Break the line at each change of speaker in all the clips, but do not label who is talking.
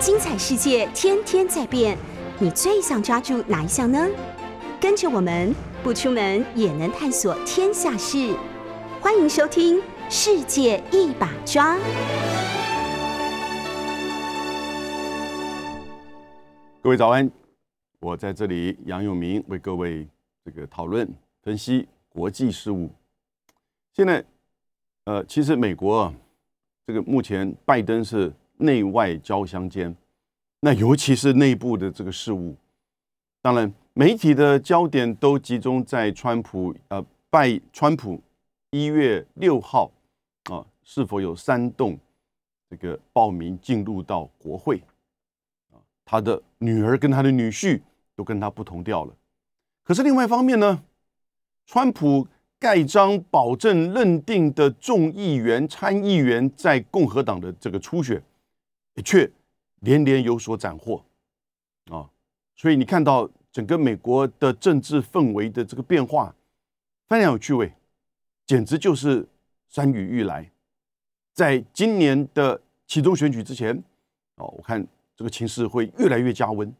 精彩世界天天在变，你最想抓住哪一项呢？跟着我们不出门也能探索天下事，欢迎收听《世界一把抓》。
各位早安，我在这里杨永明为各位这个讨论分析国际事务。现在，呃，其实美国啊，这个目前拜登是内外交相间，那尤其是内部的这个事务，当然媒体的焦点都集中在川普，呃，拜川普一月六号啊是否有煽动这个报名进入到国会啊，他的女儿跟他的女婿都跟他不同调了。可是另外一方面呢，川普。盖章保证认定的众议员、参议员在共和党的这个初选，却连连有所斩获啊！所以你看到整个美国的政治氛围的这个变化，非常有趣味，简直就是山雨欲来。在今年的其中选举之前，哦，我看这个情势会越来越加温。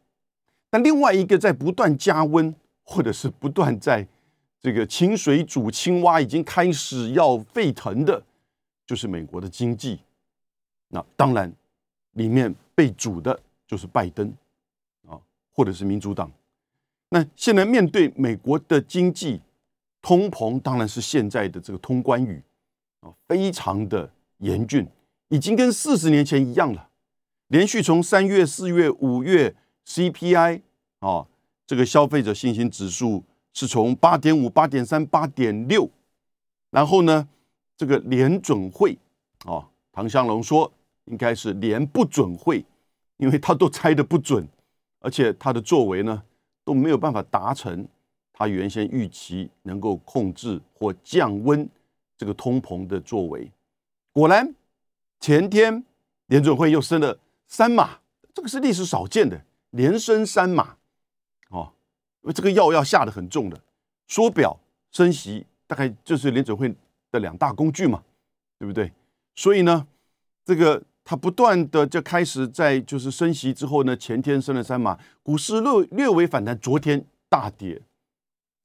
但另外一个在不断加温，或者是不断在。这个清水煮青蛙已经开始要沸腾的，就是美国的经济。那当然，里面被煮的就是拜登啊，或者是民主党。那现在面对美国的经济通膨，当然是现在的这个通关语啊，非常的严峻，已经跟四十年前一样了。连续从三月、四月、五月 CPI 啊，这个消费者信心指数。是从八点五、八点三、八点六，然后呢，这个联准会啊，唐香龙说应该是连不准会，因为他都猜的不准，而且他的作为呢都没有办法达成他原先预期能够控制或降温这个通膨的作为。果然，前天联准会又升了三码，这个是历史少见的，连升三码。因为这个药要下的很重的，缩表升息，大概就是联准会的两大工具嘛，对不对？所以呢，这个它不断的就开始在就是升息之后呢，前天升了三码，股市略略微反弹，昨天大跌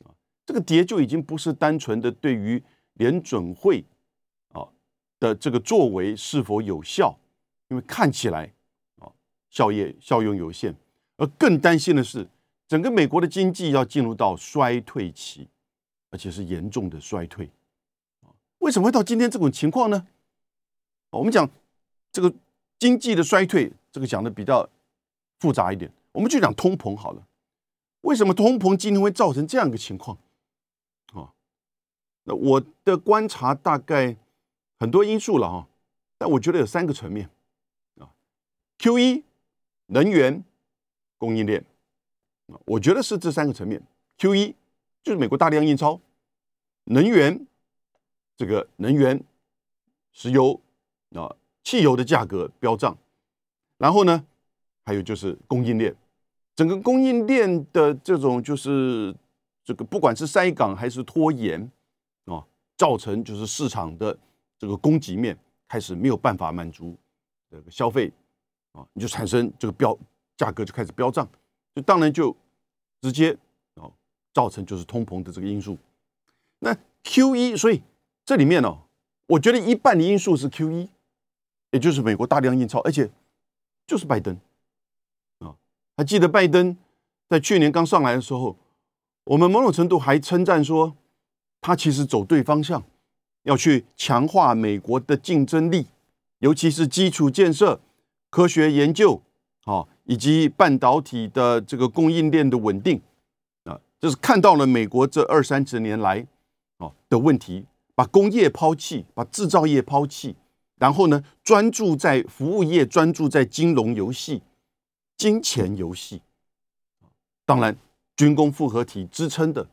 啊，这个跌就已经不是单纯的对于联准会啊的这个作为是否有效，因为看起来啊效业效用有限，而更担心的是。整个美国的经济要进入到衰退期，而且是严重的衰退啊为什么会到今天这种情况呢？我们讲这个经济的衰退，这个讲的比较复杂一点，我们就讲通膨好了。为什么通膨今天会造成这样一个情况？啊，那我的观察大概很多因素了哈，但我觉得有三个层面啊：Q 一能源供应链啊。我觉得是这三个层面，Q 一就是美国大量印钞，能源这个能源石油啊汽油的价格飙涨，然后呢还有就是供应链，整个供应链的这种就是这个不管是塞港还是拖延啊，造成就是市场的这个供给面开始没有办法满足这个消费啊，你就产生这个标价格就开始飙涨，就当然就。直接哦，造成就是通膨的这个因素。那 Q 一，所以这里面呢，我觉得一半的因素是 Q 一，也就是美国大量印钞，而且就是拜登啊。还记得拜登在去年刚上来的时候，我们某种程度还称赞说，他其实走对方向，要去强化美国的竞争力，尤其是基础建设、科学研究，啊。以及半导体的这个供应链的稳定啊，就是看到了美国这二三十年来啊的问题，把工业抛弃，把制造业抛弃，然后呢，专注在服务业，专注在金融游戏、金钱游戏当然军工复合体支撑的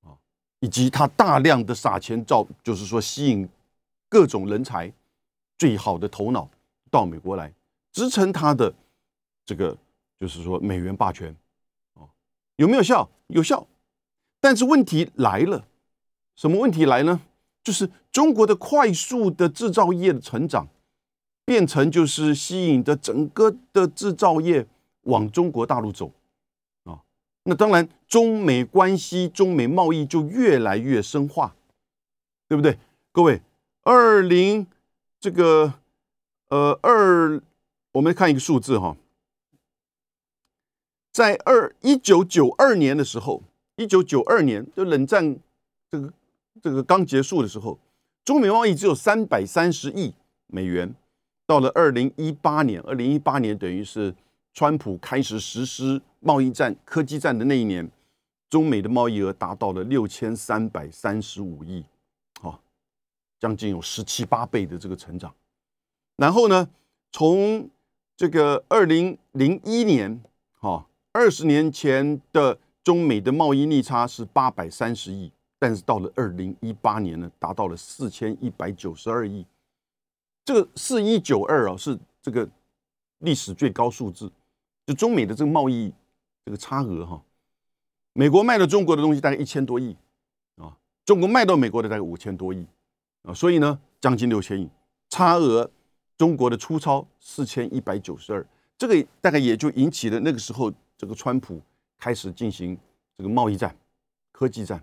啊，以及他大量的撒钱造，就是说吸引各种人才、最好的头脑到美国来支撑他的。这个就是说美元霸权，啊，有没有效？有效，但是问题来了，什么问题来呢？就是中国的快速的制造业的成长，变成就是吸引着整个的制造业往中国大陆走啊。那当然，中美关系、中美贸易就越来越深化，对不对？各位，二零这个呃二，我们看一个数字哈，在二一九九二年的时候，一九九二年就冷战这个这个刚结束的时候。中美贸易只有三百三十亿美元，到了二零一八年，二零一八年等于是川普开始实施贸易战、科技战的那一年，中美的贸易额达到了六千三百三十五亿，好，将近有十七八倍的这个成长。然后呢，从这个二零零一年，哈，二十年前的中美的贸易逆差是八百三十亿。但是到了二零一八年呢，达到了四千一百九十二亿，这个四一九二啊，是这个历史最高数字。就中美的这个贸易这个差额哈，美国卖到中国的东西大概一千多亿啊，中国卖到美国的大概五千多亿啊，所以呢，将近六千亿差额，中国的出超四千一百九十二，这个大概也就引起了那个时候这个川普开始进行这个贸易战、科技战。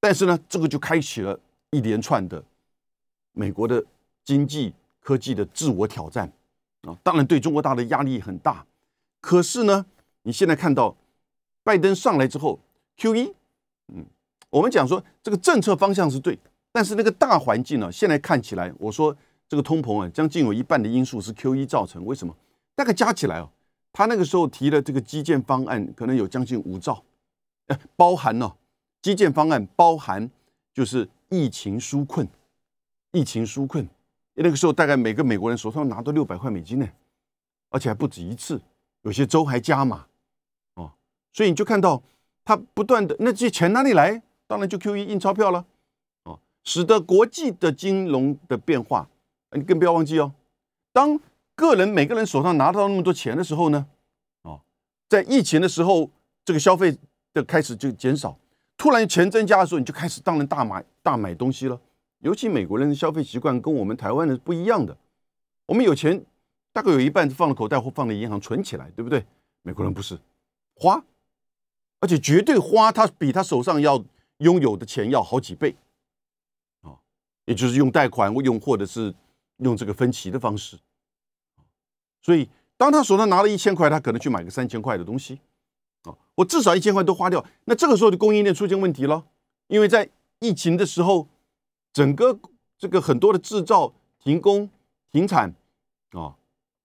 但是呢，这个就开启了一连串的美国的经济科技的自我挑战啊，当然对中国大的压力很大。可是呢，你现在看到拜登上来之后，Q 一，嗯，我们讲说这个政策方向是对，但是那个大环境呢，现在看起来，我说这个通膨啊，将近有一半的因素是 Q 一造成。为什么？大概加起来哦，他那个时候提的这个基建方案可能有将近五兆，呃，包含了。基建方案包含就是疫情纾困，疫情纾困，那个时候大概每个美国人手上拿到六百块美金呢，而且还不止一次，有些州还加码，哦，所以你就看到他不断的那这钱哪里来？当然就 Q E 印钞票了，哦，使得国际的金融的变化，你更不要忘记哦，当个人每个人手上拿到那么多钱的时候呢，哦，在疫情的时候，这个消费的开始就减少。突然钱增加的时候，你就开始当然大买大买东西了。尤其美国人的消费习惯跟我们台湾的不一样的。我们有钱，大概有一半是放了口袋或放在银行存起来，对不对？美国人不是花，而且绝对花，他比他手上要拥有的钱要好几倍啊！也就是用贷款或用或者是用这个分期的方式。所以当他手上拿了一千块，他可能去买个三千块的东西。啊，我至少一千块都花掉，那这个时候的供应链出现问题了，因为在疫情的时候，整个这个很多的制造停工停产啊，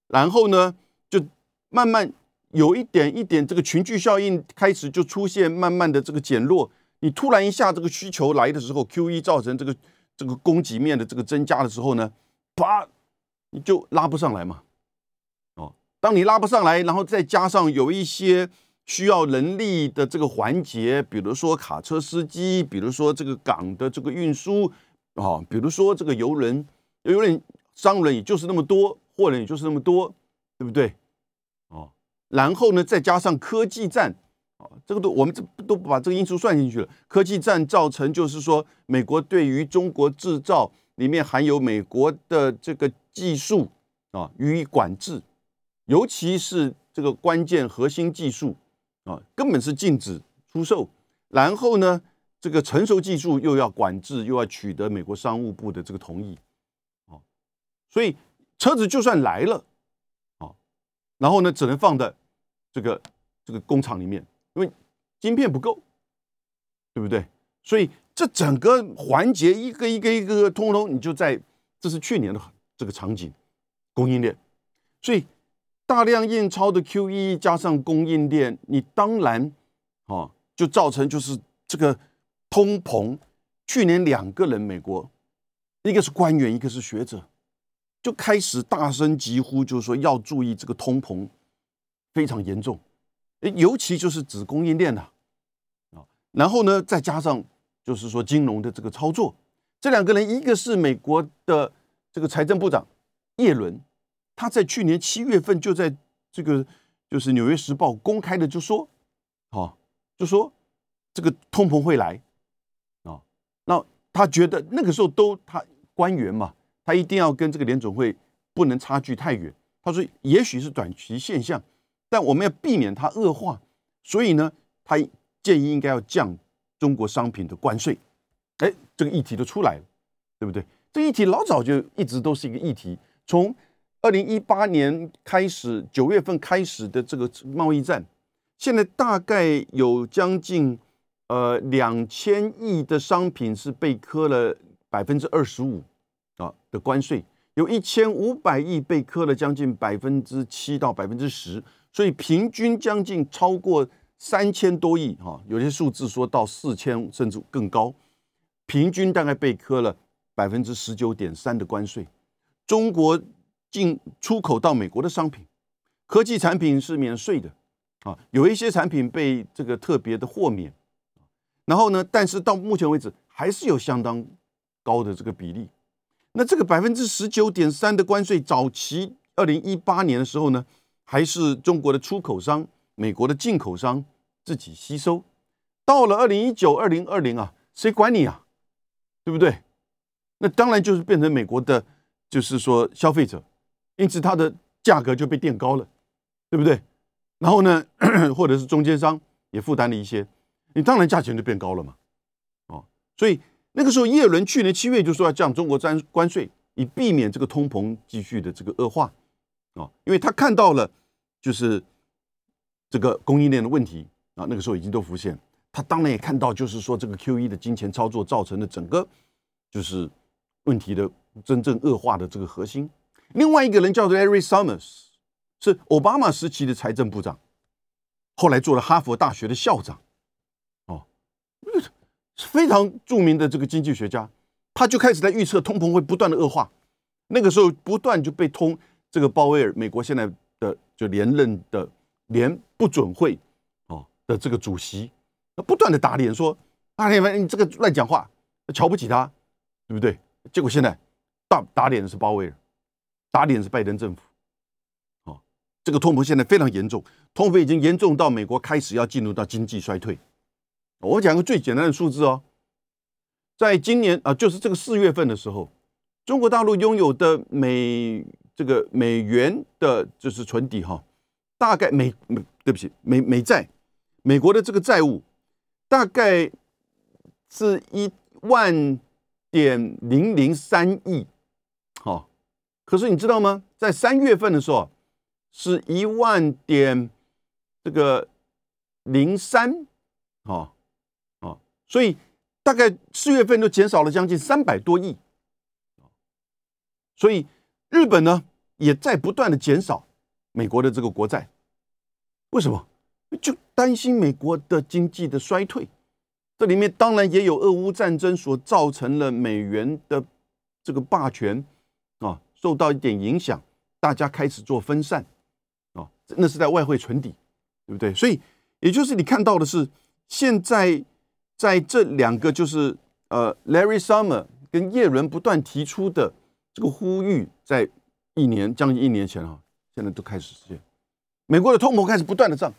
然后呢，就慢慢有一点一点这个群聚效应开始就出现，慢慢的这个减弱。你突然一下这个需求来的时候，Q E 造成这个这个供给面的这个增加的时候呢，啪，你就拉不上来嘛。哦，当你拉不上来，然后再加上有一些。需要人力的这个环节，比如说卡车司机，比如说这个港的这个运输啊，比如说这个游轮，游轮商人也就是那么多，货人也就是那么多，对不对？哦，然后呢，再加上科技战啊，这个都我们这都不把这个因素算进去了。科技战造成就是说，美国对于中国制造里面含有美国的这个技术啊予以管制，尤其是这个关键核心技术。啊，根本是禁止出售，然后呢，这个成熟技术又要管制，又要取得美国商务部的这个同意，啊，所以车子就算来了，啊，然后呢，只能放在这个这个工厂里面，因为晶片不够，对不对？所以这整个环节一个一个一个通通，你就在这是去年的这个场景，供应链，所以。大量印钞的 Q E 加上供应链，你当然，哦，就造成就是这个通膨。去年两个人，美国一个是官员，一个是学者，就开始大声疾呼，就是说要注意这个通膨非常严重，尤其就是指供应链的啊。然后呢，再加上就是说金融的这个操作，这两个人，一个是美国的这个财政部长叶伦。他在去年七月份就在这个就是《纽约时报》公开的就说，啊，就说这个通膨会来，啊，那他觉得那个时候都他官员嘛，他一定要跟这个联总会不能差距太远。他说，也许是短期现象，但我们要避免它恶化，所以呢，他建议应该要降中国商品的关税。哎，这个议题都出来了，对不对？这议题老早就一直都是一个议题，从二零一八年开始，九月份开始的这个贸易战，现在大概有将近呃两千亿的商品是被科了百分之二十五啊的关税。有一千五百亿被磕了将近百分之七到百分之十，所以平均将近超过三千多亿哈，有些数字说到四千甚至更高，平均大概被磕了百分之十九点三的关税。中国进出口到美国的商品，科技产品是免税的啊，有一些产品被这个特别的豁免，然后呢，但是到目前为止还是有相当高的这个比例。那这个百分之十九点三的关税，早期二零一八年的时候呢，还是中国的出口商、美国的进口商自己吸收。到了二零一九、二零二零啊，谁管你啊？对不对？那当然就是变成美国的，就是说消费者，因此它的价格就被垫高了，对不对？然后呢，或者是中间商也负担了一些，你当然价钱就变高了嘛。哦，所以。那个时候，耶伦去年七月就说要降中国关关税，以避免这个通膨继续的这个恶化，啊，因为他看到了就是这个供应链的问题啊，那个时候已经都浮现。他当然也看到，就是说这个 Q E 的金钱操作造成的整个就是问题的真正恶化的这个核心。另外一个人叫做 Larry Summers，是奥巴马时期的财政部长，后来做了哈佛大学的校长。哦非常著名的这个经济学家，他就开始在预测通膨会不断的恶化。那个时候不断就被通这个鲍威尔，美国现在的就连任的联不准会哦的这个主席，不断的打脸说：“啊，你你这个乱讲话，瞧不起他，对不对？”结果现在大打脸的是鲍威尔，打脸是拜登政府。哦，这个通膨现在非常严重，通膨已经严重到美国开始要进入到经济衰退。我讲个最简单的数字哦，在今年啊，就是这个四月份的时候，中国大陆拥有的美这个美元的，就是存底哈，大概美美对不起美美债，美国的这个债务大概是一万点零零三亿，可是你知道吗？在三月份的时候是一万点这个零三，好。所以大概四月份就减少了将近三百多亿，所以日本呢也在不断的减少美国的这个国债，为什么？就担心美国的经济的衰退。这里面当然也有俄乌战争所造成了美元的这个霸权受到一点影响，大家开始做分散啊，那是在外汇存底，对不对？所以也就是你看到的是现在。在这两个就是呃，Larry Summer 跟叶伦不断提出的这个呼吁，在一年将近一年前啊，现在都开始实现。美国的通膨开始不断的涨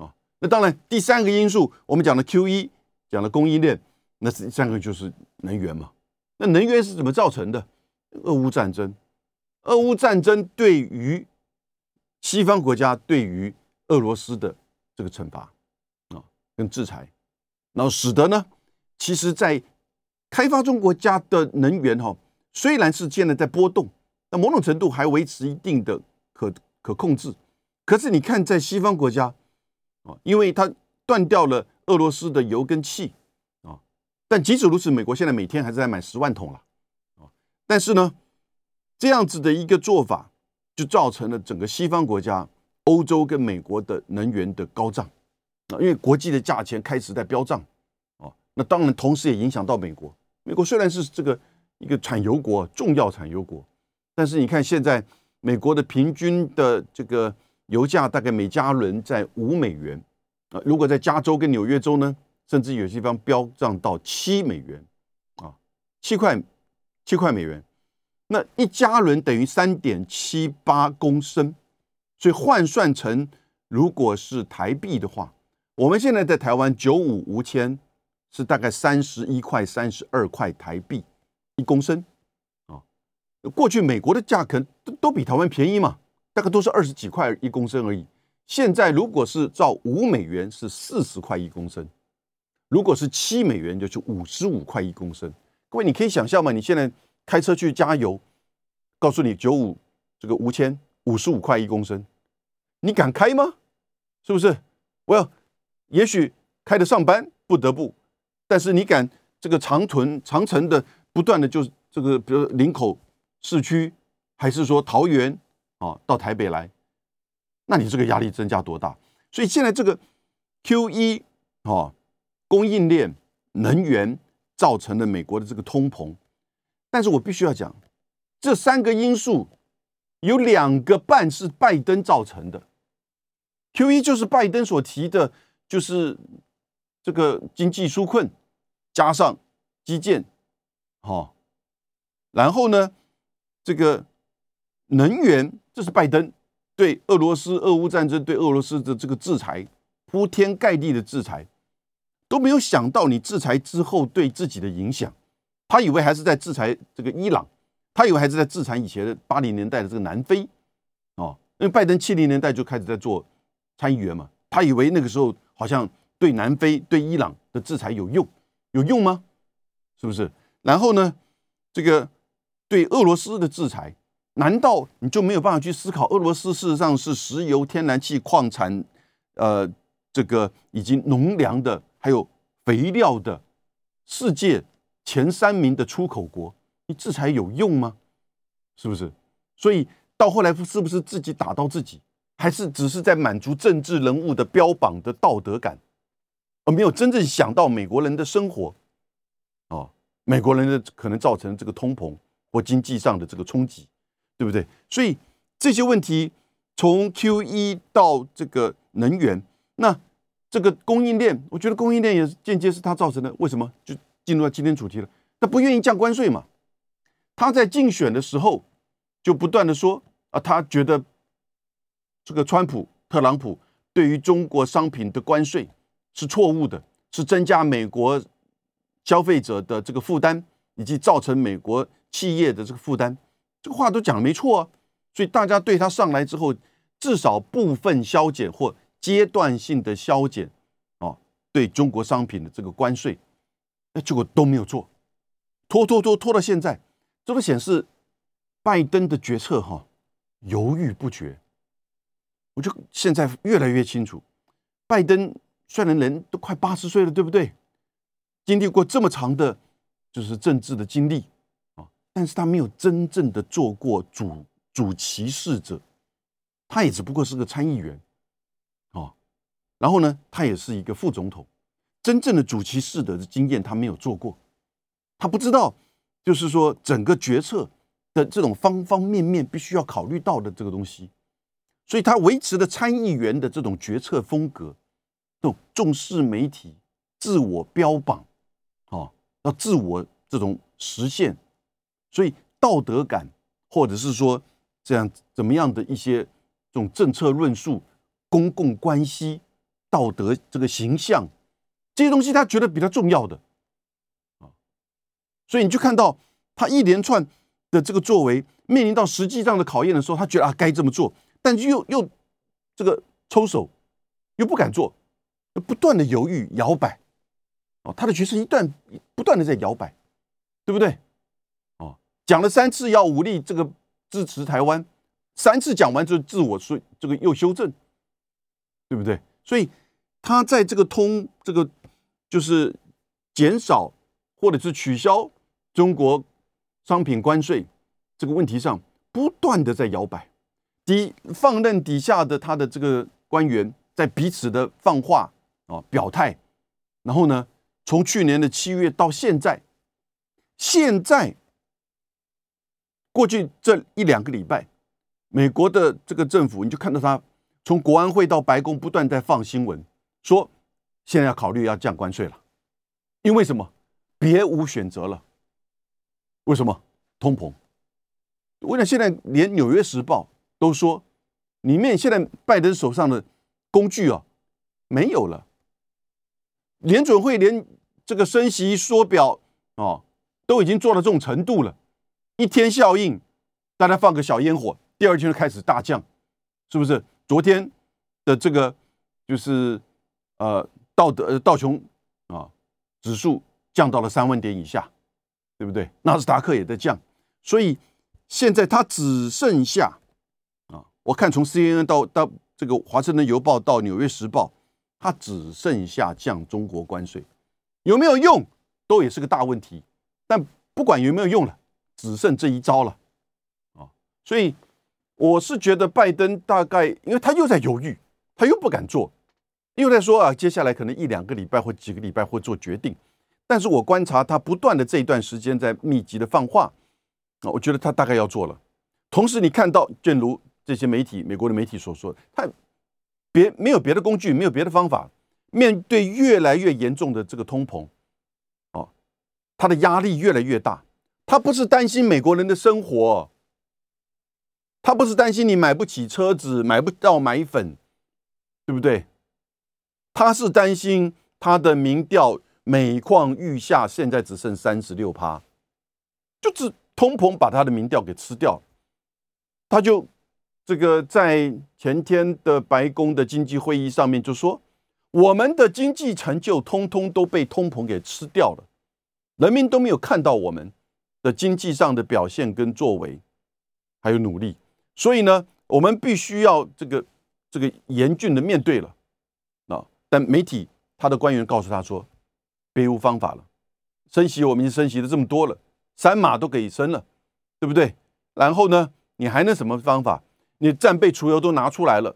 啊，那当然第三个因素，我们讲的 Q 一讲的供应链，那第三个就是能源嘛。那能源是怎么造成的？俄乌战争，俄乌战争对于西方国家对于俄罗斯的这个惩罚啊，跟制裁。然后使得呢，其实，在开发中国家的能源哈，虽然是现在在波动，那某种程度还维持一定的可可控制。可是你看，在西方国家啊，因为它断掉了俄罗斯的油跟气啊，但即使如此，美国现在每天还是在买十万桶了啊。但是呢，这样子的一个做法，就造成了整个西方国家、欧洲跟美国的能源的高涨啊。因为国际的价钱开始在飙涨，哦，那当然同时也影响到美国。美国虽然是这个一个产油国、重要产油国，但是你看现在美国的平均的这个油价大概每加仑在五美元啊，如果在加州跟纽约州呢，甚至有些地方飙涨到七美元啊，七块七块美元，那一加仑等于三点七八公升，所以换算成如果是台币的话。我们现在在台湾九五无铅是大概三十一块三十二块台币一公升啊。过去美国的价格都比台湾便宜嘛，大概都是二十几块一公升而已。现在如果是照五美元是四十块一公升，如果是七美元就是五十五块一公升。各位你可以想象吗？你现在开车去加油，告诉你九五这个无铅五十五块一公升，你敢开吗？是不是？我要也许开着上班不得不，但是你敢这个长屯长城的不断的就是这个比如林口市区，还是说桃园啊到台北来？那你这个压力增加多大？所以现在这个 Q 一哦，供应链、能源造成了美国的这个通膨。但是我必须要讲，这三个因素有两个半是拜登造成的。Q 一就是拜登所提的，就是这个经济纾困加上基建，好，然后呢，这个能源这是拜登。对俄罗斯俄乌战争，对俄罗斯的这个制裁，铺天盖地的制裁，都没有想到你制裁之后对自己的影响。他以为还是在制裁这个伊朗，他以为还是在制裁以前的八零年代的这个南非，哦，因为拜登七零年代就开始在做参议员嘛，他以为那个时候好像对南非、对伊朗的制裁有用，有用吗？是不是？然后呢，这个对俄罗斯的制裁。难道你就没有办法去思考，俄罗斯事实上是石油、天然气、矿产，呃，这个以及农粮的，还有肥料的世界前三名的出口国？你制裁有用吗？是不是？所以到后来是不是自己打到自己，还是只是在满足政治人物的标榜的道德感，而没有真正想到美国人的生活？哦，美国人的可能造成这个通膨或经济上的这个冲击。对不对？所以这些问题从 Q 一到这个能源，那这个供应链，我觉得供应链也是间接是他造成的。为什么？就进入到今天主题了。他不愿意降关税嘛？他在竞选的时候就不断的说啊，他觉得这个川普、特朗普对于中国商品的关税是错误的，是增加美国消费者的这个负担，以及造成美国企业的这个负担。这个话都讲的没错啊，所以大家对他上来之后，至少部分削减或阶段性的削减，哦，对中国商品的这个关税，那结果都没有做，拖拖拖拖到现在，这个显示拜登的决策哈犹豫不决。我就现在越来越清楚，拜登虽然人都快八十岁了，对不对？经历过这么长的，就是政治的经历啊。但是他没有真正的做过主主骑士者，他也只不过是个参议员，啊，然后呢，他也是一个副总统，真正的主席士的经验他没有做过，他不知道，就是说整个决策的这种方方面面必须要考虑到的这个东西，所以他维持的参议员的这种决策风格，这种重视媒体、自我标榜，哦，要自我这种实现。所以道德感，或者是说这样怎么样的一些这种政策论述、公共关系、道德这个形象这些东西，他觉得比较重要的啊。所以你就看到他一连串的这个作为，面临到实际上的考验的时候，他觉得啊该这么做，但又又这个抽手，又不敢做，不断的犹豫摇摆哦，他的决策一段不断的在摇摆，对不对？哦讲了三次要武力这个支持台湾，三次讲完就自我说这个又修正，对不对？所以他在这个通这个就是减少或者是取消中国商品关税这个问题上，不断的在摇摆，第一放任底下的他的这个官员在彼此的放话啊表态，然后呢，从去年的七月到现在，现在。过去这一两个礼拜，美国的这个政府，你就看到他从国安会到白宫不断在放新闻，说现在要考虑要降关税了，因为什么？别无选择了。为什么？通膨。我想现在连《纽约时报》都说，里面现在拜登手上的工具啊没有了，联准会连这个升息缩表啊都已经做到这种程度了。一天效应，大家放个小烟火，第二天就开始大降，是不是？昨天的这个就是呃道德道琼啊指数降到了三万点以下，对不对？纳斯达克也在降，所以现在它只剩下啊，我看从 CNN 到到这个华盛顿邮报到纽约时报，它只剩下降中国关税，有没有用都也是个大问题。但不管有没有用了，只剩这一招了啊，所以。我是觉得拜登大概，因为他又在犹豫，他又不敢做，又在说啊，接下来可能一两个礼拜或几个礼拜会做决定。但是我观察他不断的这一段时间在密集的放话啊，我觉得他大概要做了。同时，你看到，正如这些媒体、美国的媒体所说，他别没有别的工具，没有别的方法，面对越来越严重的这个通膨，哦，他的压力越来越大。他不是担心美国人的生活。他不是担心你买不起车子，买不到奶粉，对不对？他是担心他的民调每况愈下，现在只剩三十六趴，就是通膨把他的民调给吃掉。他就这个在前天的白宫的经济会议上面就说，我们的经济成就通通都被通膨给吃掉了，人民都没有看到我们的经济上的表现跟作为，还有努力。所以呢，我们必须要这个这个严峻的面对了，但媒体他的官员告诉他说，别无方法了，升息我们已经升息了这么多了，三码都给升了，对不对？然后呢，你还能什么方法？你战备储油都拿出来了，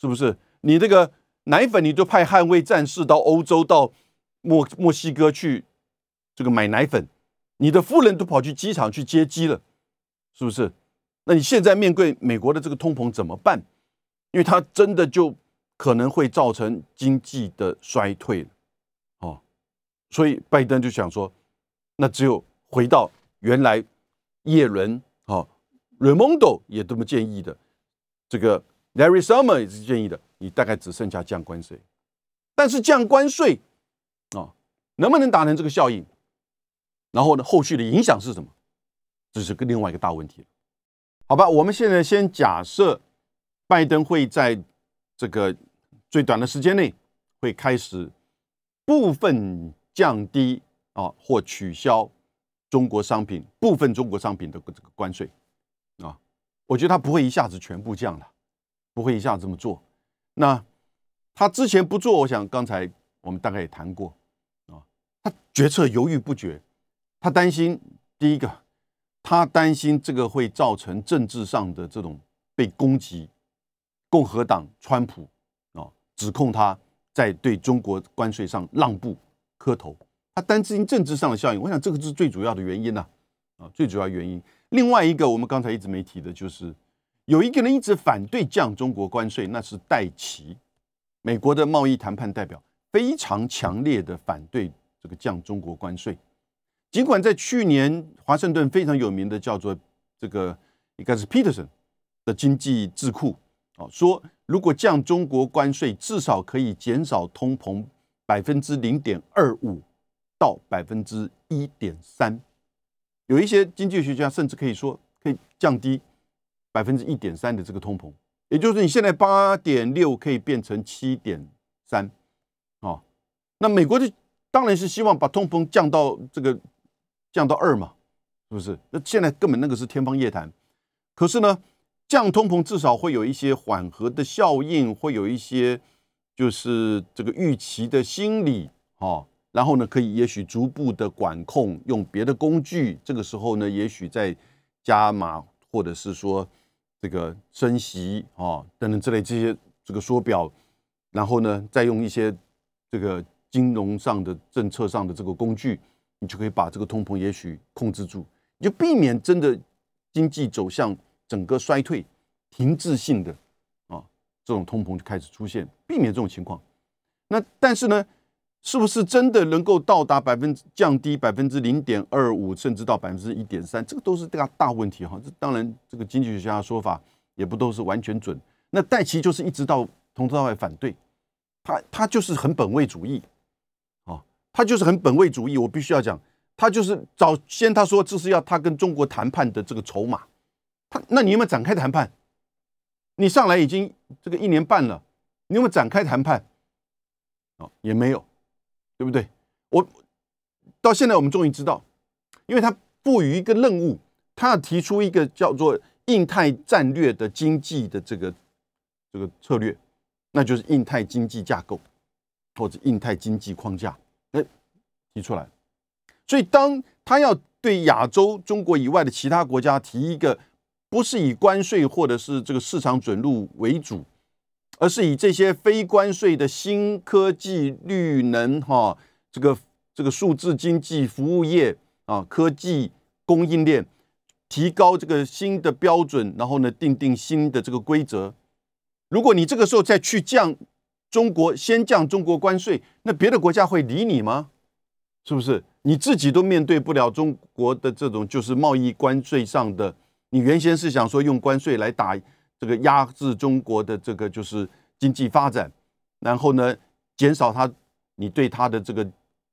是不是？你这个奶粉，你就派捍卫战士到欧洲、到墨墨西哥去这个买奶粉，你的夫人都跑去机场去接机了，是不是？那你现在面对美国的这个通膨怎么办？因为他真的就可能会造成经济的衰退哦。所以拜登就想说，那只有回到原来耶伦哦，Raimondo 也这么建议的，这个 Larry Summer 也是建议的，你大概只剩下降关税。但是降关税啊，能不能达成这个效应？然后呢，后续的影响是什么？这是个另外一个大问题。好吧，我们现在先假设拜登会在这个最短的时间内会开始部分降低啊或取消中国商品部分中国商品的这个关税啊，我觉得他不会一下子全部降了，不会一下子这么做。那他之前不做，我想刚才我们大概也谈过啊，他决策犹豫不决，他担心第一个。他担心这个会造成政治上的这种被攻击，共和党川普指控他在对中国关税上让步磕头，他担心政治上的效应。我想这个是最主要的原因呐，啊，最主要原因。另外一个我们刚才一直没提的就是，有一个人一直反对降中国关税，那是戴奇，美国的贸易谈判代表，非常强烈的反对这个降中国关税。尽管在去年，华盛顿非常有名的叫做这个应该是 Peterson 的经济智库啊，说如果降中国关税，至少可以减少通膨百分之零点二五到百分之一点三。有一些经济学家甚至可以说，可以降低百分之一点三的这个通膨，也就是你现在八点六可以变成七点三啊。那美国就当然是希望把通膨降到这个。降到二嘛，是不是？那现在根本那个是天方夜谭。可是呢，降通膨至少会有一些缓和的效应，会有一些就是这个预期的心理啊。然后呢，可以也许逐步的管控，用别的工具。这个时候呢，也许在加码，或者是说这个升息啊等等之类这些这个缩表，然后呢，再用一些这个金融上的政策上的这个工具。你就可以把这个通膨也许控制住，你就避免真的经济走向整个衰退、停滞性的啊这种通膨就开始出现，避免这种情况。那但是呢，是不是真的能够到达百分之降低百分之零点二五，甚至到百分之一点三？这个都是大大问题哈。这当然，这个经济学家的说法也不都是完全准。那戴奇就是一直到从头到尾反对，他他就是很本位主义。他就是很本位主义，我必须要讲，他就是早先他说这是要他跟中国谈判的这个筹码，他那你有没有展开谈判？你上来已经这个一年半了，你有没有展开谈判？哦，也没有，对不对？我到现在我们终于知道，因为他赋予一个任务，他要提出一个叫做印太战略的经济的这个这个策略，那就是印太经济架构或者印太经济框架，哎，提出来。所以当他要对亚洲、中国以外的其他国家提一个不是以关税或者是这个市场准入为主。而是以这些非关税的新科技、绿能、哈这个这个数字经济、服务业啊、科技供应链，提高这个新的标准，然后呢，定定新的这个规则。如果你这个时候再去降中国，先降中国关税，那别的国家会理你吗？是不是？你自己都面对不了中国的这种就是贸易关税上的，你原先是想说用关税来打。这个压制中国的这个就是经济发展，然后呢，减少它你对它的这个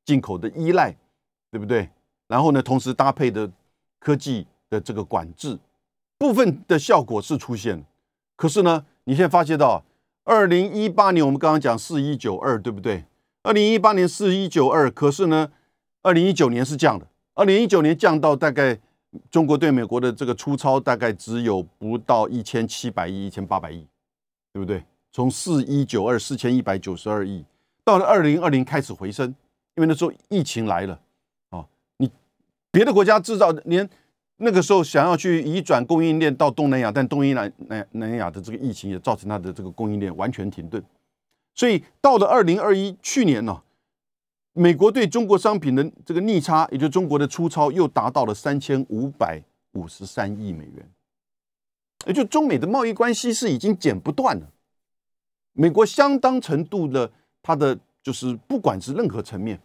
进口的依赖，对不对？然后呢，同时搭配的科技的这个管制，部分的效果是出现，可是呢，你现在发现到，二零一八年我们刚刚讲四一九二，对不对？二零一八年四一九二，可是呢，二零一九年是降的，二零一九年降到大概。中国对美国的这个出超大概只有不到一千七百亿、一千八百亿，对不对？从四一九二四千一百九十二亿，到了二零二零开始回升，因为那时候疫情来了啊。你别的国家制造连那个时候想要去移转供应链到东南亚，但东南南南亚的这个疫情也造成它的这个供应链完全停顿，所以到了二零二一去年呢。美国对中国商品的这个逆差，也就中国的出超，又达到了三千五百五十三亿美元，也就中美的贸易关系是已经剪不断了。美国相当程度的，它的就是不管是任何层面，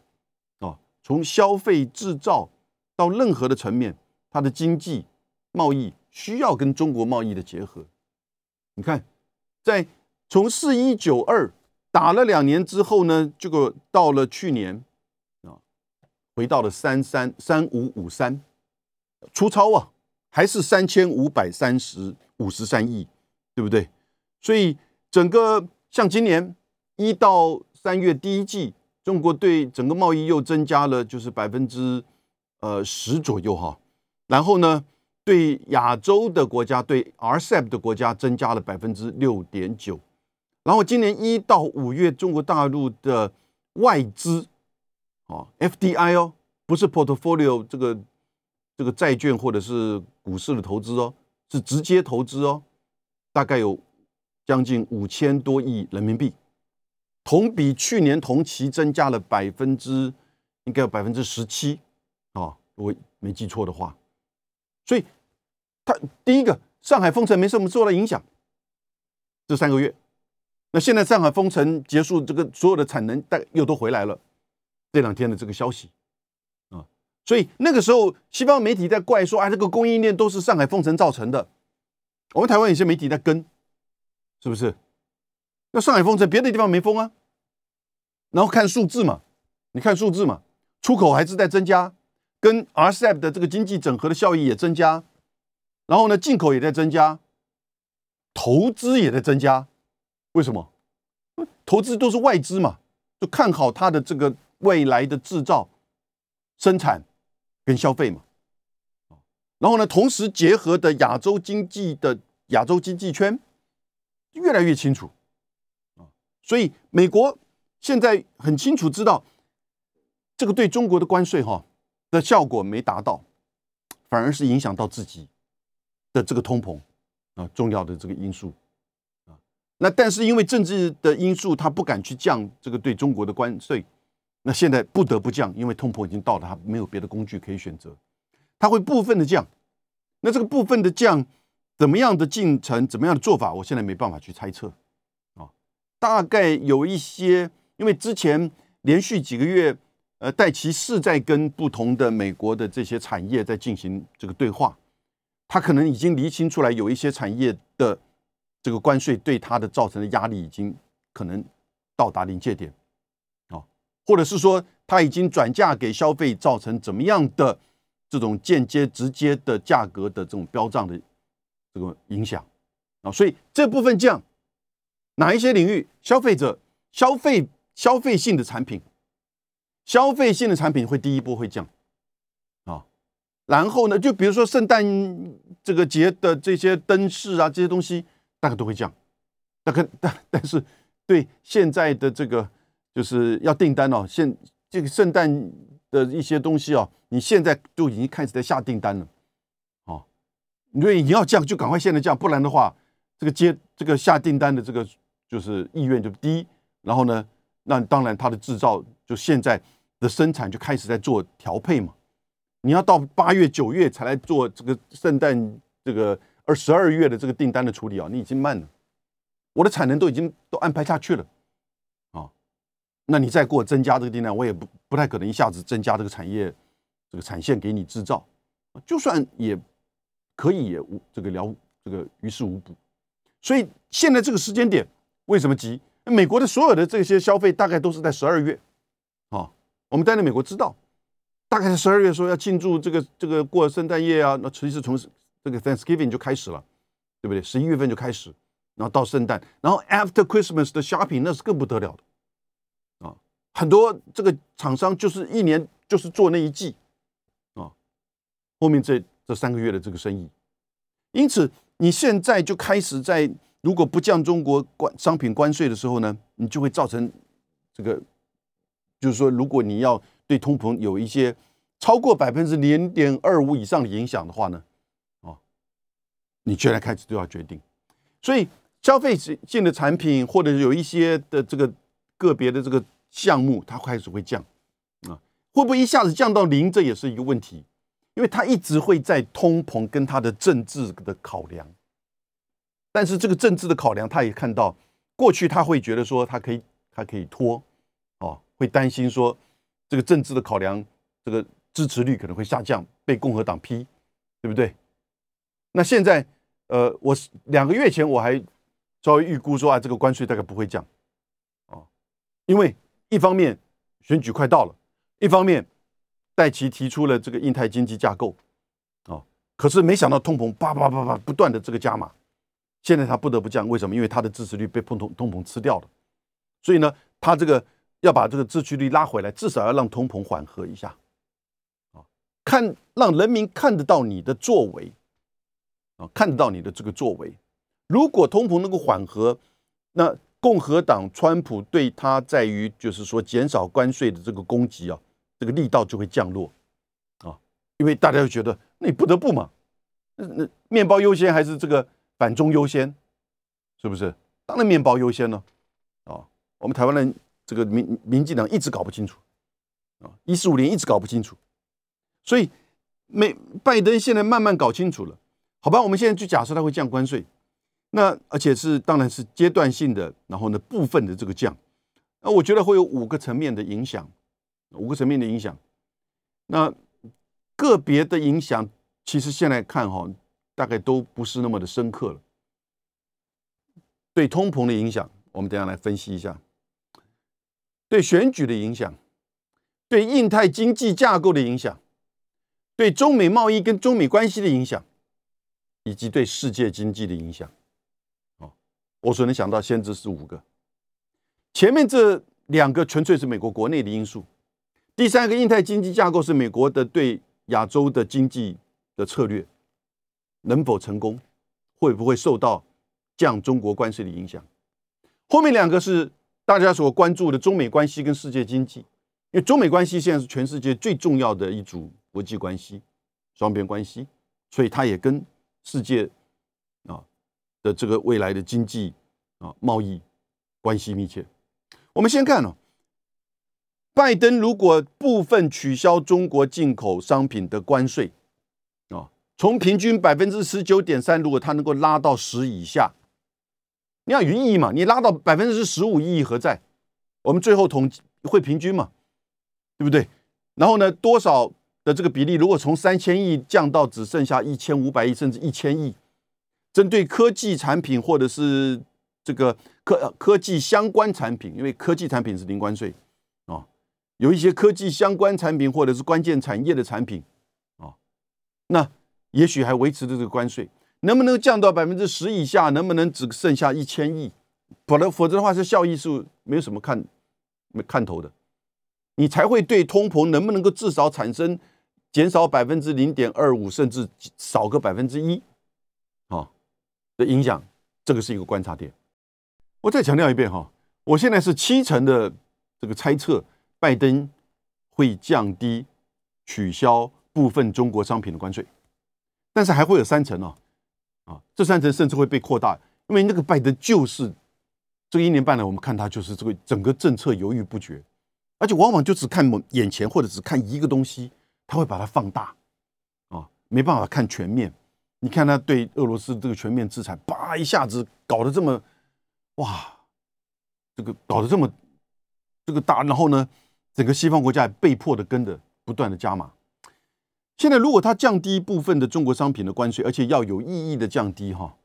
啊，从消费制造到任何的层面，它的经济贸易需要跟中国贸易的结合。你看，在从四一九二。打了两年之后呢，这个到了去年啊，回到了三三三五五三，粗糙啊，还是三千五百三十五十三亿，对不对？所以整个像今年一到三月第一季，中国对整个贸易又增加了就是百分之呃十左右哈，然后呢，对亚洲的国家对 RCEP 的国家增加了百分之六点九。然后今年一到五月，中国大陆的外资，哦，FDI 哦，不是 portfolio 这个这个债券或者是股市的投资哦，是直接投资哦，大概有将近五千多亿人民币，同比去年同期增加了百分之应该有百分之十七，哦，如果没记错的话，所以它第一个上海封城没什么受到影响，这三个月。那现在上海封城结束，这个所有的产能带又都回来了。这两天的这个消息啊，所以那个时候西方媒体在怪说啊，这个供应链都是上海封城造成的。我们台湾有些媒体在跟，是不是？那上海封城，别的地方没封啊。然后看数字嘛，你看数字嘛，出口还是在增加，跟 RCEP 的这个经济整合的效益也增加。然后呢，进口也在增加，投资也在增加。为什么？投资都是外资嘛，就看好它的这个未来的制造、生产跟消费嘛。然后呢，同时结合的亚洲经济的亚洲经济圈越来越清楚啊。所以美国现在很清楚知道，这个对中国的关税哈的效果没达到，反而是影响到自己的这个通膨啊重要的这个因素。那但是因为政治的因素，他不敢去降这个对中国的关税。那现在不得不降，因为通膨已经到了，他没有别的工具可以选择，他会部分的降。那这个部分的降，怎么样的进程，怎么样的做法，我现在没办法去猜测。啊，大概有一些，因为之前连续几个月，呃，戴奇是在跟不同的美国的这些产业在进行这个对话，他可能已经厘清出来有一些产业的。这个关税对它的造成的压力已经可能到达临界点，啊，或者是说它已经转嫁给消费，造成怎么样的这种间接、直接的价格的这种飙涨的这个影响啊，所以这部分降，哪一些领域消费者消费消费性的产品，消费性的产品会第一波会降啊，然后呢，就比如说圣诞这个节的这些灯饰啊这些东西，大概都会降，大概但但是对现在的这个就是要订单哦，现这个圣诞的一些东西哦，你现在就已经开始在下订单了。因为你要降，就赶快现在降，不然的话，这个接这个下订单的这个就是意愿就低。然后呢，那当然它的制造就现在的生产就开始在做调配嘛。你要到八月九月才来做这个圣诞这个而十二月的这个订单的处理啊，你已经慢了。我的产能都已经都安排下去了啊，那你再给我增加这个订单，我也不不太可能一下子增加这个产业这个产线给你制造，就算也。可以也无这个了这个于事无补，所以现在这个时间点为什么急？美国的所有的这些消费大概都是在十二月，啊，我们待在美国知道，大概在十二月说要庆祝这个这个过圣诞夜啊，那其实从这个 Thanksgiving 就开始了，对不对？十一月份就开始，然后到圣诞，然后 After Christmas 的 shopping 那是更不得了的，啊，很多这个厂商就是一年就是做那一季，啊，后面这。这三个月的这个生意，因此你现在就开始在如果不降中国关商品关税的时候呢，你就会造成这个，就是说，如果你要对通膨有一些超过百分之零点二五以上的影响的话呢，你现在开始都要决定。所以消费性的产品或者有一些的这个个别的这个项目，它开始会降啊，会不会一下子降到零？这也是一个问题。因为他一直会在通膨跟他的政治的考量，但是这个政治的考量，他也看到过去他会觉得说他可以，他可以拖，哦，会担心说这个政治的考量，这个支持率可能会下降，被共和党批，对不对？那现在，呃，我两个月前我还稍微预估说啊，这个关税大概不会降，哦，因为一方面选举快到了，一方面。戴奇提出了这个印太经济架构，哦，可是没想到通膨叭叭叭叭不断的这个加码，现在他不得不降，为什么？因为他的支持率被通通通膨吃掉了，所以呢，他这个要把这个支持率拉回来，至少要让通膨缓和一下，啊，看让人民看得到你的作为，啊，看得到你的这个作为。如果通膨能够缓和，那共和党川普对他在于就是说减少关税的这个攻击啊。这个力道就会降落，啊，因为大家就觉得那你不得不嘛，那那面包优先还是这个反中优先，是不是？当然面包优先了，啊，我们台湾人这个民民进党一直搞不清楚，啊，一四五年一直搞不清楚，所以美拜登现在慢慢搞清楚了，好吧？我们现在就假设它会降关税，那而且是当然是阶段性的，然后呢部分的这个降，那我觉得会有五个层面的影响。五个层面的影响，那个别的影响，其实现在看哈，大概都不是那么的深刻了。对通膨的影响，我们等下来分析一下；对选举的影响，对印太经济架构的影响，对中美贸易跟中美关系的影响，以及对世界经济的影响。哦，我所能想到，先知是五个。前面这两个纯粹是美国国内的因素。第三个，印太经济架构是美国的对亚洲的经济的策略能否成功，会不会受到降中国关税的影响？后面两个是大家所关注的中美关系跟世界经济，因为中美关系现在是全世界最重要的一组国际关系、双边关系，所以它也跟世界啊的这个未来的经济啊贸易关系密切。我们先看哦。拜登如果部分取消中国进口商品的关税，啊，从平均百分之十九点三，如果他能够拉到十以下，你要有意义嘛？你拉到百分之十五，意义何在？我们最后统计会平均嘛，对不对？然后呢，多少的这个比例？如果从三千亿降到只剩下一千五百亿，甚至一千亿，针对科技产品或者是这个科科技相关产品，因为科技产品是零关税啊。有一些科技相关产品或者是关键产业的产品，啊，那也许还维持着这个关税。能不能降到百分之十以下？能不能只剩下一千亿？否则，否则的话，是效益是没有什么看没看头的。你才会对通膨能不能够至少产生减少百分之零点二五，甚至少个百分之一，啊的影响，这个是一个观察点。我再强调一遍哈，我现在是七成的这个猜测，拜登会降低取消部分中国商品的关税，但是还会有三成哦，啊，这三成甚至会被扩大，因为那个拜登就是这一年半来，我们看他就是这个整个政策犹豫不决。而且往往就只看眼前，或者只看一个东西，他会把它放大，啊，没办法看全面。你看他对俄罗斯这个全面制裁，叭一下子搞得这么，哇，这个搞得这么这个大，然后呢，整个西方国家被迫的跟着不断的加码。现在如果他降低部分的中国商品的关税，而且要有意义的降低哈，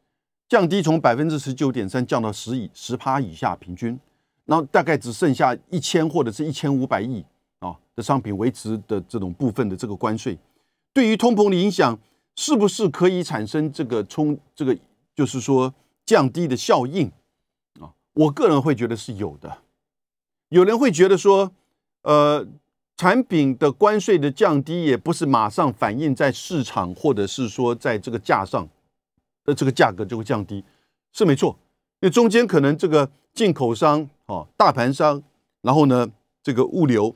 降低从百分之十九点三降到十以十趴以下平均。然后大概只剩下一千或者是一千五百亿啊的商品维持的这种部分的这个关税，对于通膨的影响是不是可以产生这个冲这个就是说降低的效应啊？我个人会觉得是有的。有人会觉得说，呃，产品的关税的降低也不是马上反映在市场或者是说在这个价上，的这个价格就会降低，是没错，因为中间可能这个进口商。哦，大盘商，然后呢，这个物流，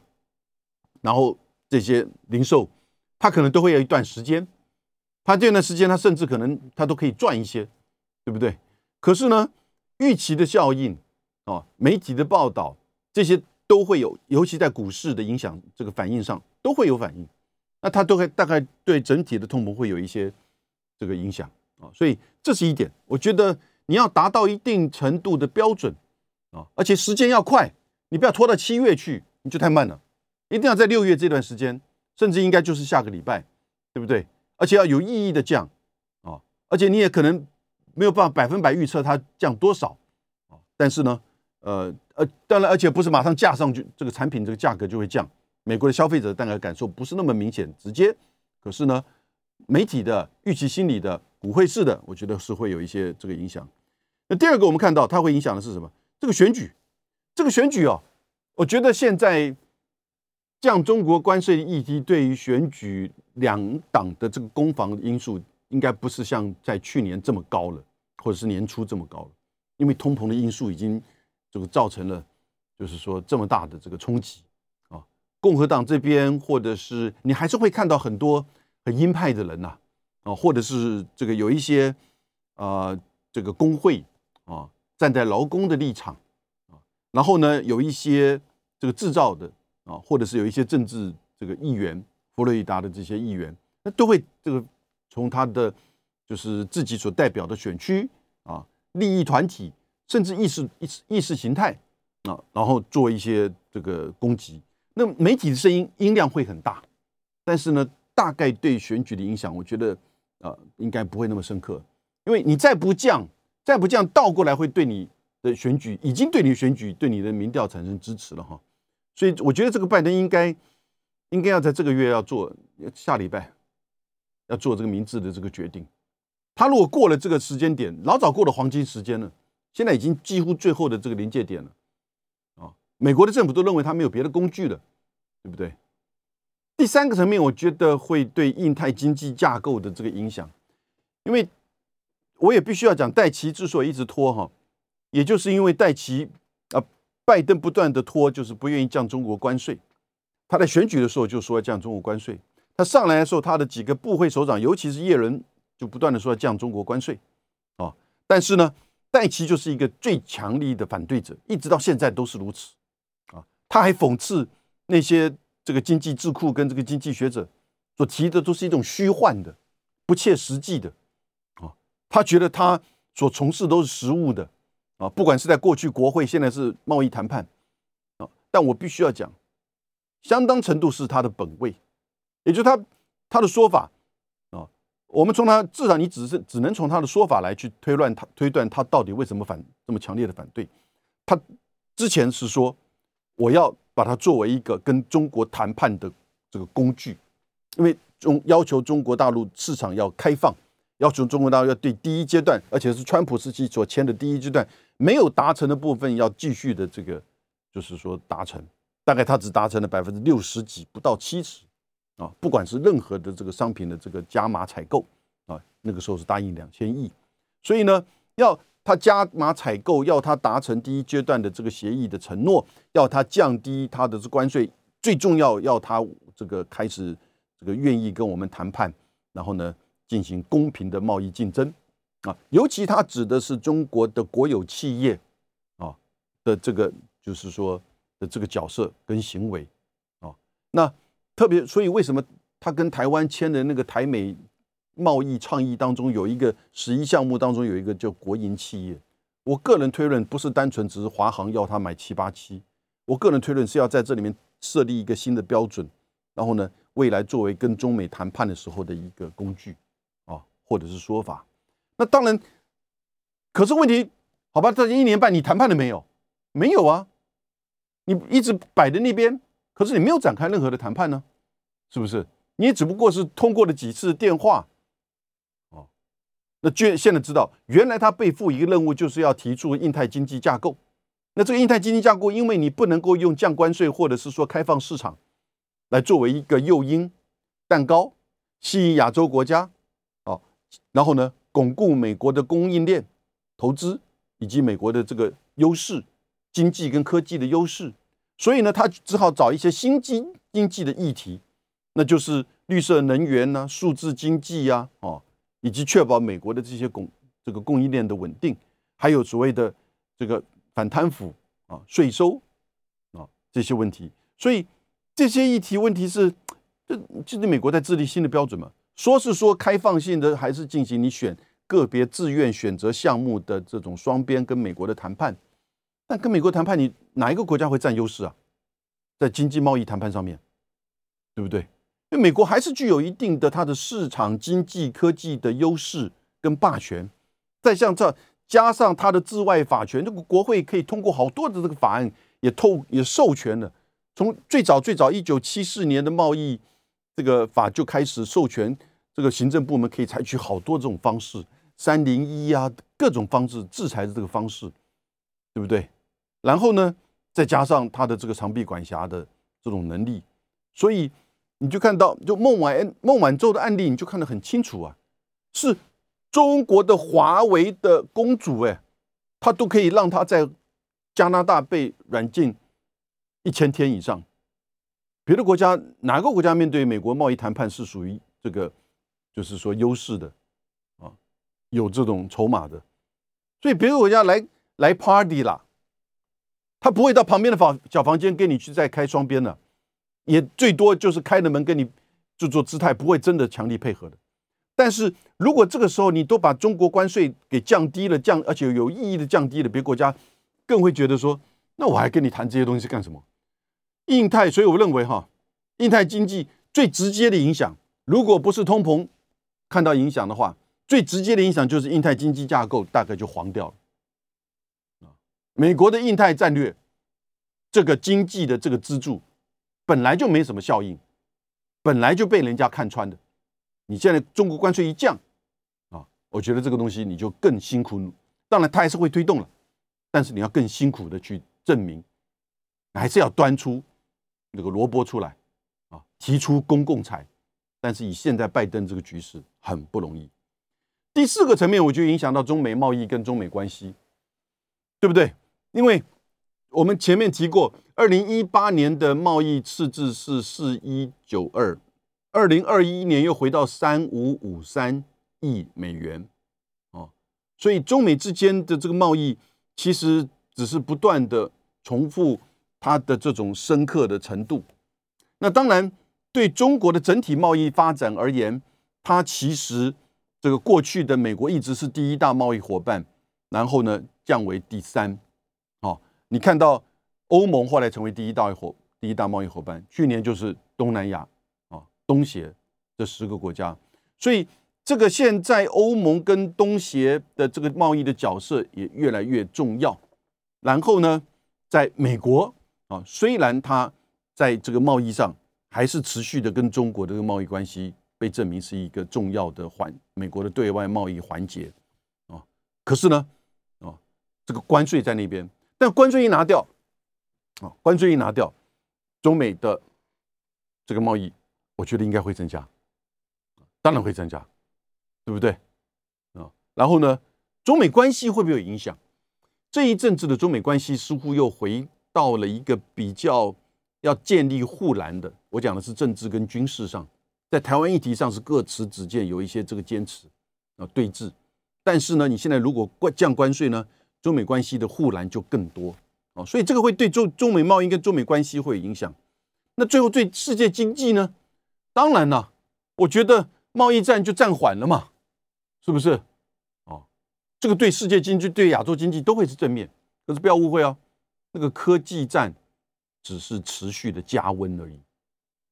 然后这些零售，它可能都会有一段时间，它这段时间，它甚至可能它都可以赚一些，对不对？可是呢，预期的效应，哦，媒体的报道，这些都会有，尤其在股市的影响这个反应上都会有反应，那它都会大概对整体的通膨会有一些这个影响啊，所以这是一点，我觉得你要达到一定程度的标准。啊，而且时间要快，你不要拖到七月去，你就太慢了。一定要在六月这段时间，甚至应该就是下个礼拜，对不对？而且要有意义的降啊，而且你也可能没有办法百分百预测它降多少啊。但是呢，呃呃，当然，而且不是马上架上去，这个产品这个价格就会降。美国的消费者大概感受不是那么明显直接，可是呢，媒体的预期心理的股汇式的，我觉得是会有一些这个影响。那第二个，我们看到它会影响的是什么？这个选举，这个选举哦，我觉得现在降中国关税的议题对于选举两党的这个攻防因素，应该不是像在去年这么高了，或者是年初这么高了，因为通膨的因素已经这个造成了，就是说这么大的这个冲击啊。共和党这边，或者是你还是会看到很多很鹰派的人呐，啊，或者是这个有一些啊，这个工会啊。站在劳工的立场啊，然后呢，有一些这个制造的啊，或者是有一些政治这个议员，佛罗里达的这些议员，那都会这个从他的就是自己所代表的选区啊，利益团体，甚至意识意识意识形态啊，然后做一些这个攻击。那媒体的声音音量会很大，但是呢，大概对选举的影响，我觉得啊，应该不会那么深刻，因为你再不降。再不降，倒过来会对你的选举，已经对你选举、对你的民调产生支持了哈。所以我觉得这个拜登应该应该要在这个月要做，下礼拜要做这个明智的这个决定。他如果过了这个时间点，老早过了黄金时间了，现在已经几乎最后的这个临界点了啊。美国的政府都认为他没有别的工具了，对不对？第三个层面，我觉得会对印太经济架构的这个影响，因为。我也必须要讲，戴奇之所以一直拖哈，也就是因为戴奇，拜登不断的拖，就是不愿意降中国关税。他在选举的时候就说要降中国关税，他上来的时候，他的几个部会首长，尤其是叶伦，就不断的说要降中国关税啊。但是呢，戴奇就是一个最强力的反对者，一直到现在都是如此啊。他还讽刺那些这个经济智库跟这个经济学者所提的都是一种虚幻的、不切实际的。啊他觉得他所从事都是实务的啊，不管是在过去国会，现在是贸易谈判啊。但我必须要讲，相当程度是他的本位，也就是他他的说法啊。我们从他至少你只是只能从他的说法来去推断他推断他到底为什么反这么强烈的反对。他之前是说我要把它作为一个跟中国谈判的这个工具，因为中要求中国大陆市场要开放。要求中国大陆要对第一阶段，而且是川普时期所签的第一阶段没有达成的部分，要继续的这个，就是说达成。大概他只达成了百分之六十几，不到七十啊。不管是任何的这个商品的这个加码采购啊，那个时候是答应两千亿，所以呢，要他加码采购，要他达成第一阶段的这个协议的承诺，要他降低他的这关税，最重要要他这个开始这个愿意跟我们谈判，然后呢进行公平的贸易竞争啊。尤其他指的是中国的国有企业啊的这个，就是说。的这个角色跟行为，啊，那特别，所以为什么他跟台湾签的那个台美贸易倡议当中有一个十一项目当中有一个叫国营企业？我个人推论不是单纯只是华航要他买七八七，我个人推论是要在这里面设立一个新的标准，然后呢，未来作为跟中美谈判的时候的一个工具啊，或者是说法。那当然，可是问题，好吧，这一年半你谈判了没有？没有啊。你一直摆在那边，可是你没有展开任何的谈判呢，是不是？你只不过是通过了几次电话，哦，那现现在知道，原来他被赋一个任务，就是要提出印太经济架构。那这个印太经济架构，因为你不能够用降关税或者是说开放市场来作为一个诱因蛋糕，吸引亚洲国家，哦，然后呢，巩固美国的供应链、投资以及美国的这个优势。经济跟科技的优势，所以呢，他只好找一些新经经济的议题，那就是绿色能源呐、数字经济呀，哦，以及确保美国的这些供这个供应链的稳定，还有所谓的这个反贪腐啊、税收啊这些问题。所以这些议题问题是，这就是美国在制定新的标准嘛？说是说开放性的，还是进行你选个别自愿选择项目的这种双边跟美国的谈判？但跟美国谈判，你哪一个国家会占优势啊？在经济贸易谈判上面，对不对？因为美国还是具有一定的它的市场经济科技的优势跟霸权。再像这加上它的治外法权，这个国会可以通过好多的这个法案，也透也授权了。从最早最早一九七四年的贸易这个法就开始授权这个行政部门可以采取好多这种方式，三零一啊各种方式制裁的这个方式，对不对？然后呢，再加上他的这个长臂管辖的这种能力，所以你就看到，就孟晚孟晚舟的案例，你就看得很清楚啊，是中国的华为的公主哎，她都可以让她在加拿大被软禁一千天以上。别的国家哪个国家面对美国贸易谈判是属于这个，就是说优势的啊，有这种筹码的，所以别的国家来来 party 啦。他不会到旁边的房小房间跟你去再开双边的，也最多就是开了门跟你就做姿态，不会真的强力配合的。但是如果这个时候你都把中国关税给降低了，降而且有意义的降低了，别国家更会觉得说，那我还跟你谈这些东西干什么？印太，所以我认为哈，印太经济最直接的影响，如果不是通膨看到影响的话，最直接的影响就是印太经济架构大概就黄掉了。美国的印太战略，这个经济的这个支柱本来就没什么效应，本来就被人家看穿的。你现在中国关税一降，啊，我觉得这个东西你就更辛苦。当然，它还是会推动了，但是你要更辛苦的去证明，还是要端出那个萝卜出来啊，提出公共财。但是以现在拜登这个局势很不容易。第四个层面，我就影响到中美贸易跟中美关系，对不对？因为我们前面提过，二零一八年的贸易赤字是四一九二，二零二一年又回到三五五三亿美元，哦，所以中美之间的这个贸易其实只是不断的重复它的这种深刻的程度。那当然，对中国的整体贸易发展而言，它其实这个过去的美国一直是第一大贸易伙伴，然后呢降为第三。哦你看到欧盟后来成为第一大伙第一大贸易伙伴，去年就是东南亚啊东协这十个国家，所以这个现在欧盟跟东协的这个贸易的角色也越来越重要。然后呢，在美国啊，虽然它在这个贸易上还是持续的跟中国这个贸易关系被证明是一个重要的环美国的对外贸易环节啊。可是呢，啊，这个关税在那边，但关税一拿掉，啊，关税一拿掉，中美的这个贸易，我觉得应该会增加，当然会增加，对不对？啊，然后呢，中美关系会不会有影响？这一阵子的中美关系似乎又回到了一个比较。要建立护栏的，我讲的是政治跟军事上，在台湾议题上是各持己见，有一些这个坚持啊对峙。但是呢，你现在如果关降关税呢，中美关系的护栏就更多哦，所以这个会对中中美贸易跟中美关系会有影响。那最后对世界经济呢？当然了，我觉得贸易战就暂缓了嘛，是不是？哦，这个对世界经济、对亚洲经济都会是正面。可是不要误会哦，那个科技战。只是持续的加温而已，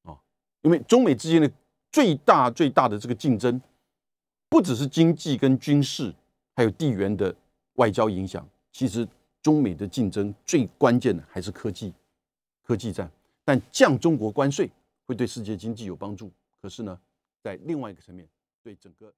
啊，因为中美之间的最大最大的这个竞争，不只是经济跟军事，还有地缘的外交影响。其实中美的竞争最关键的还是科技，科技战。但降中国关税会对世界经济有帮助，可是呢，在另外一个层面，对整个。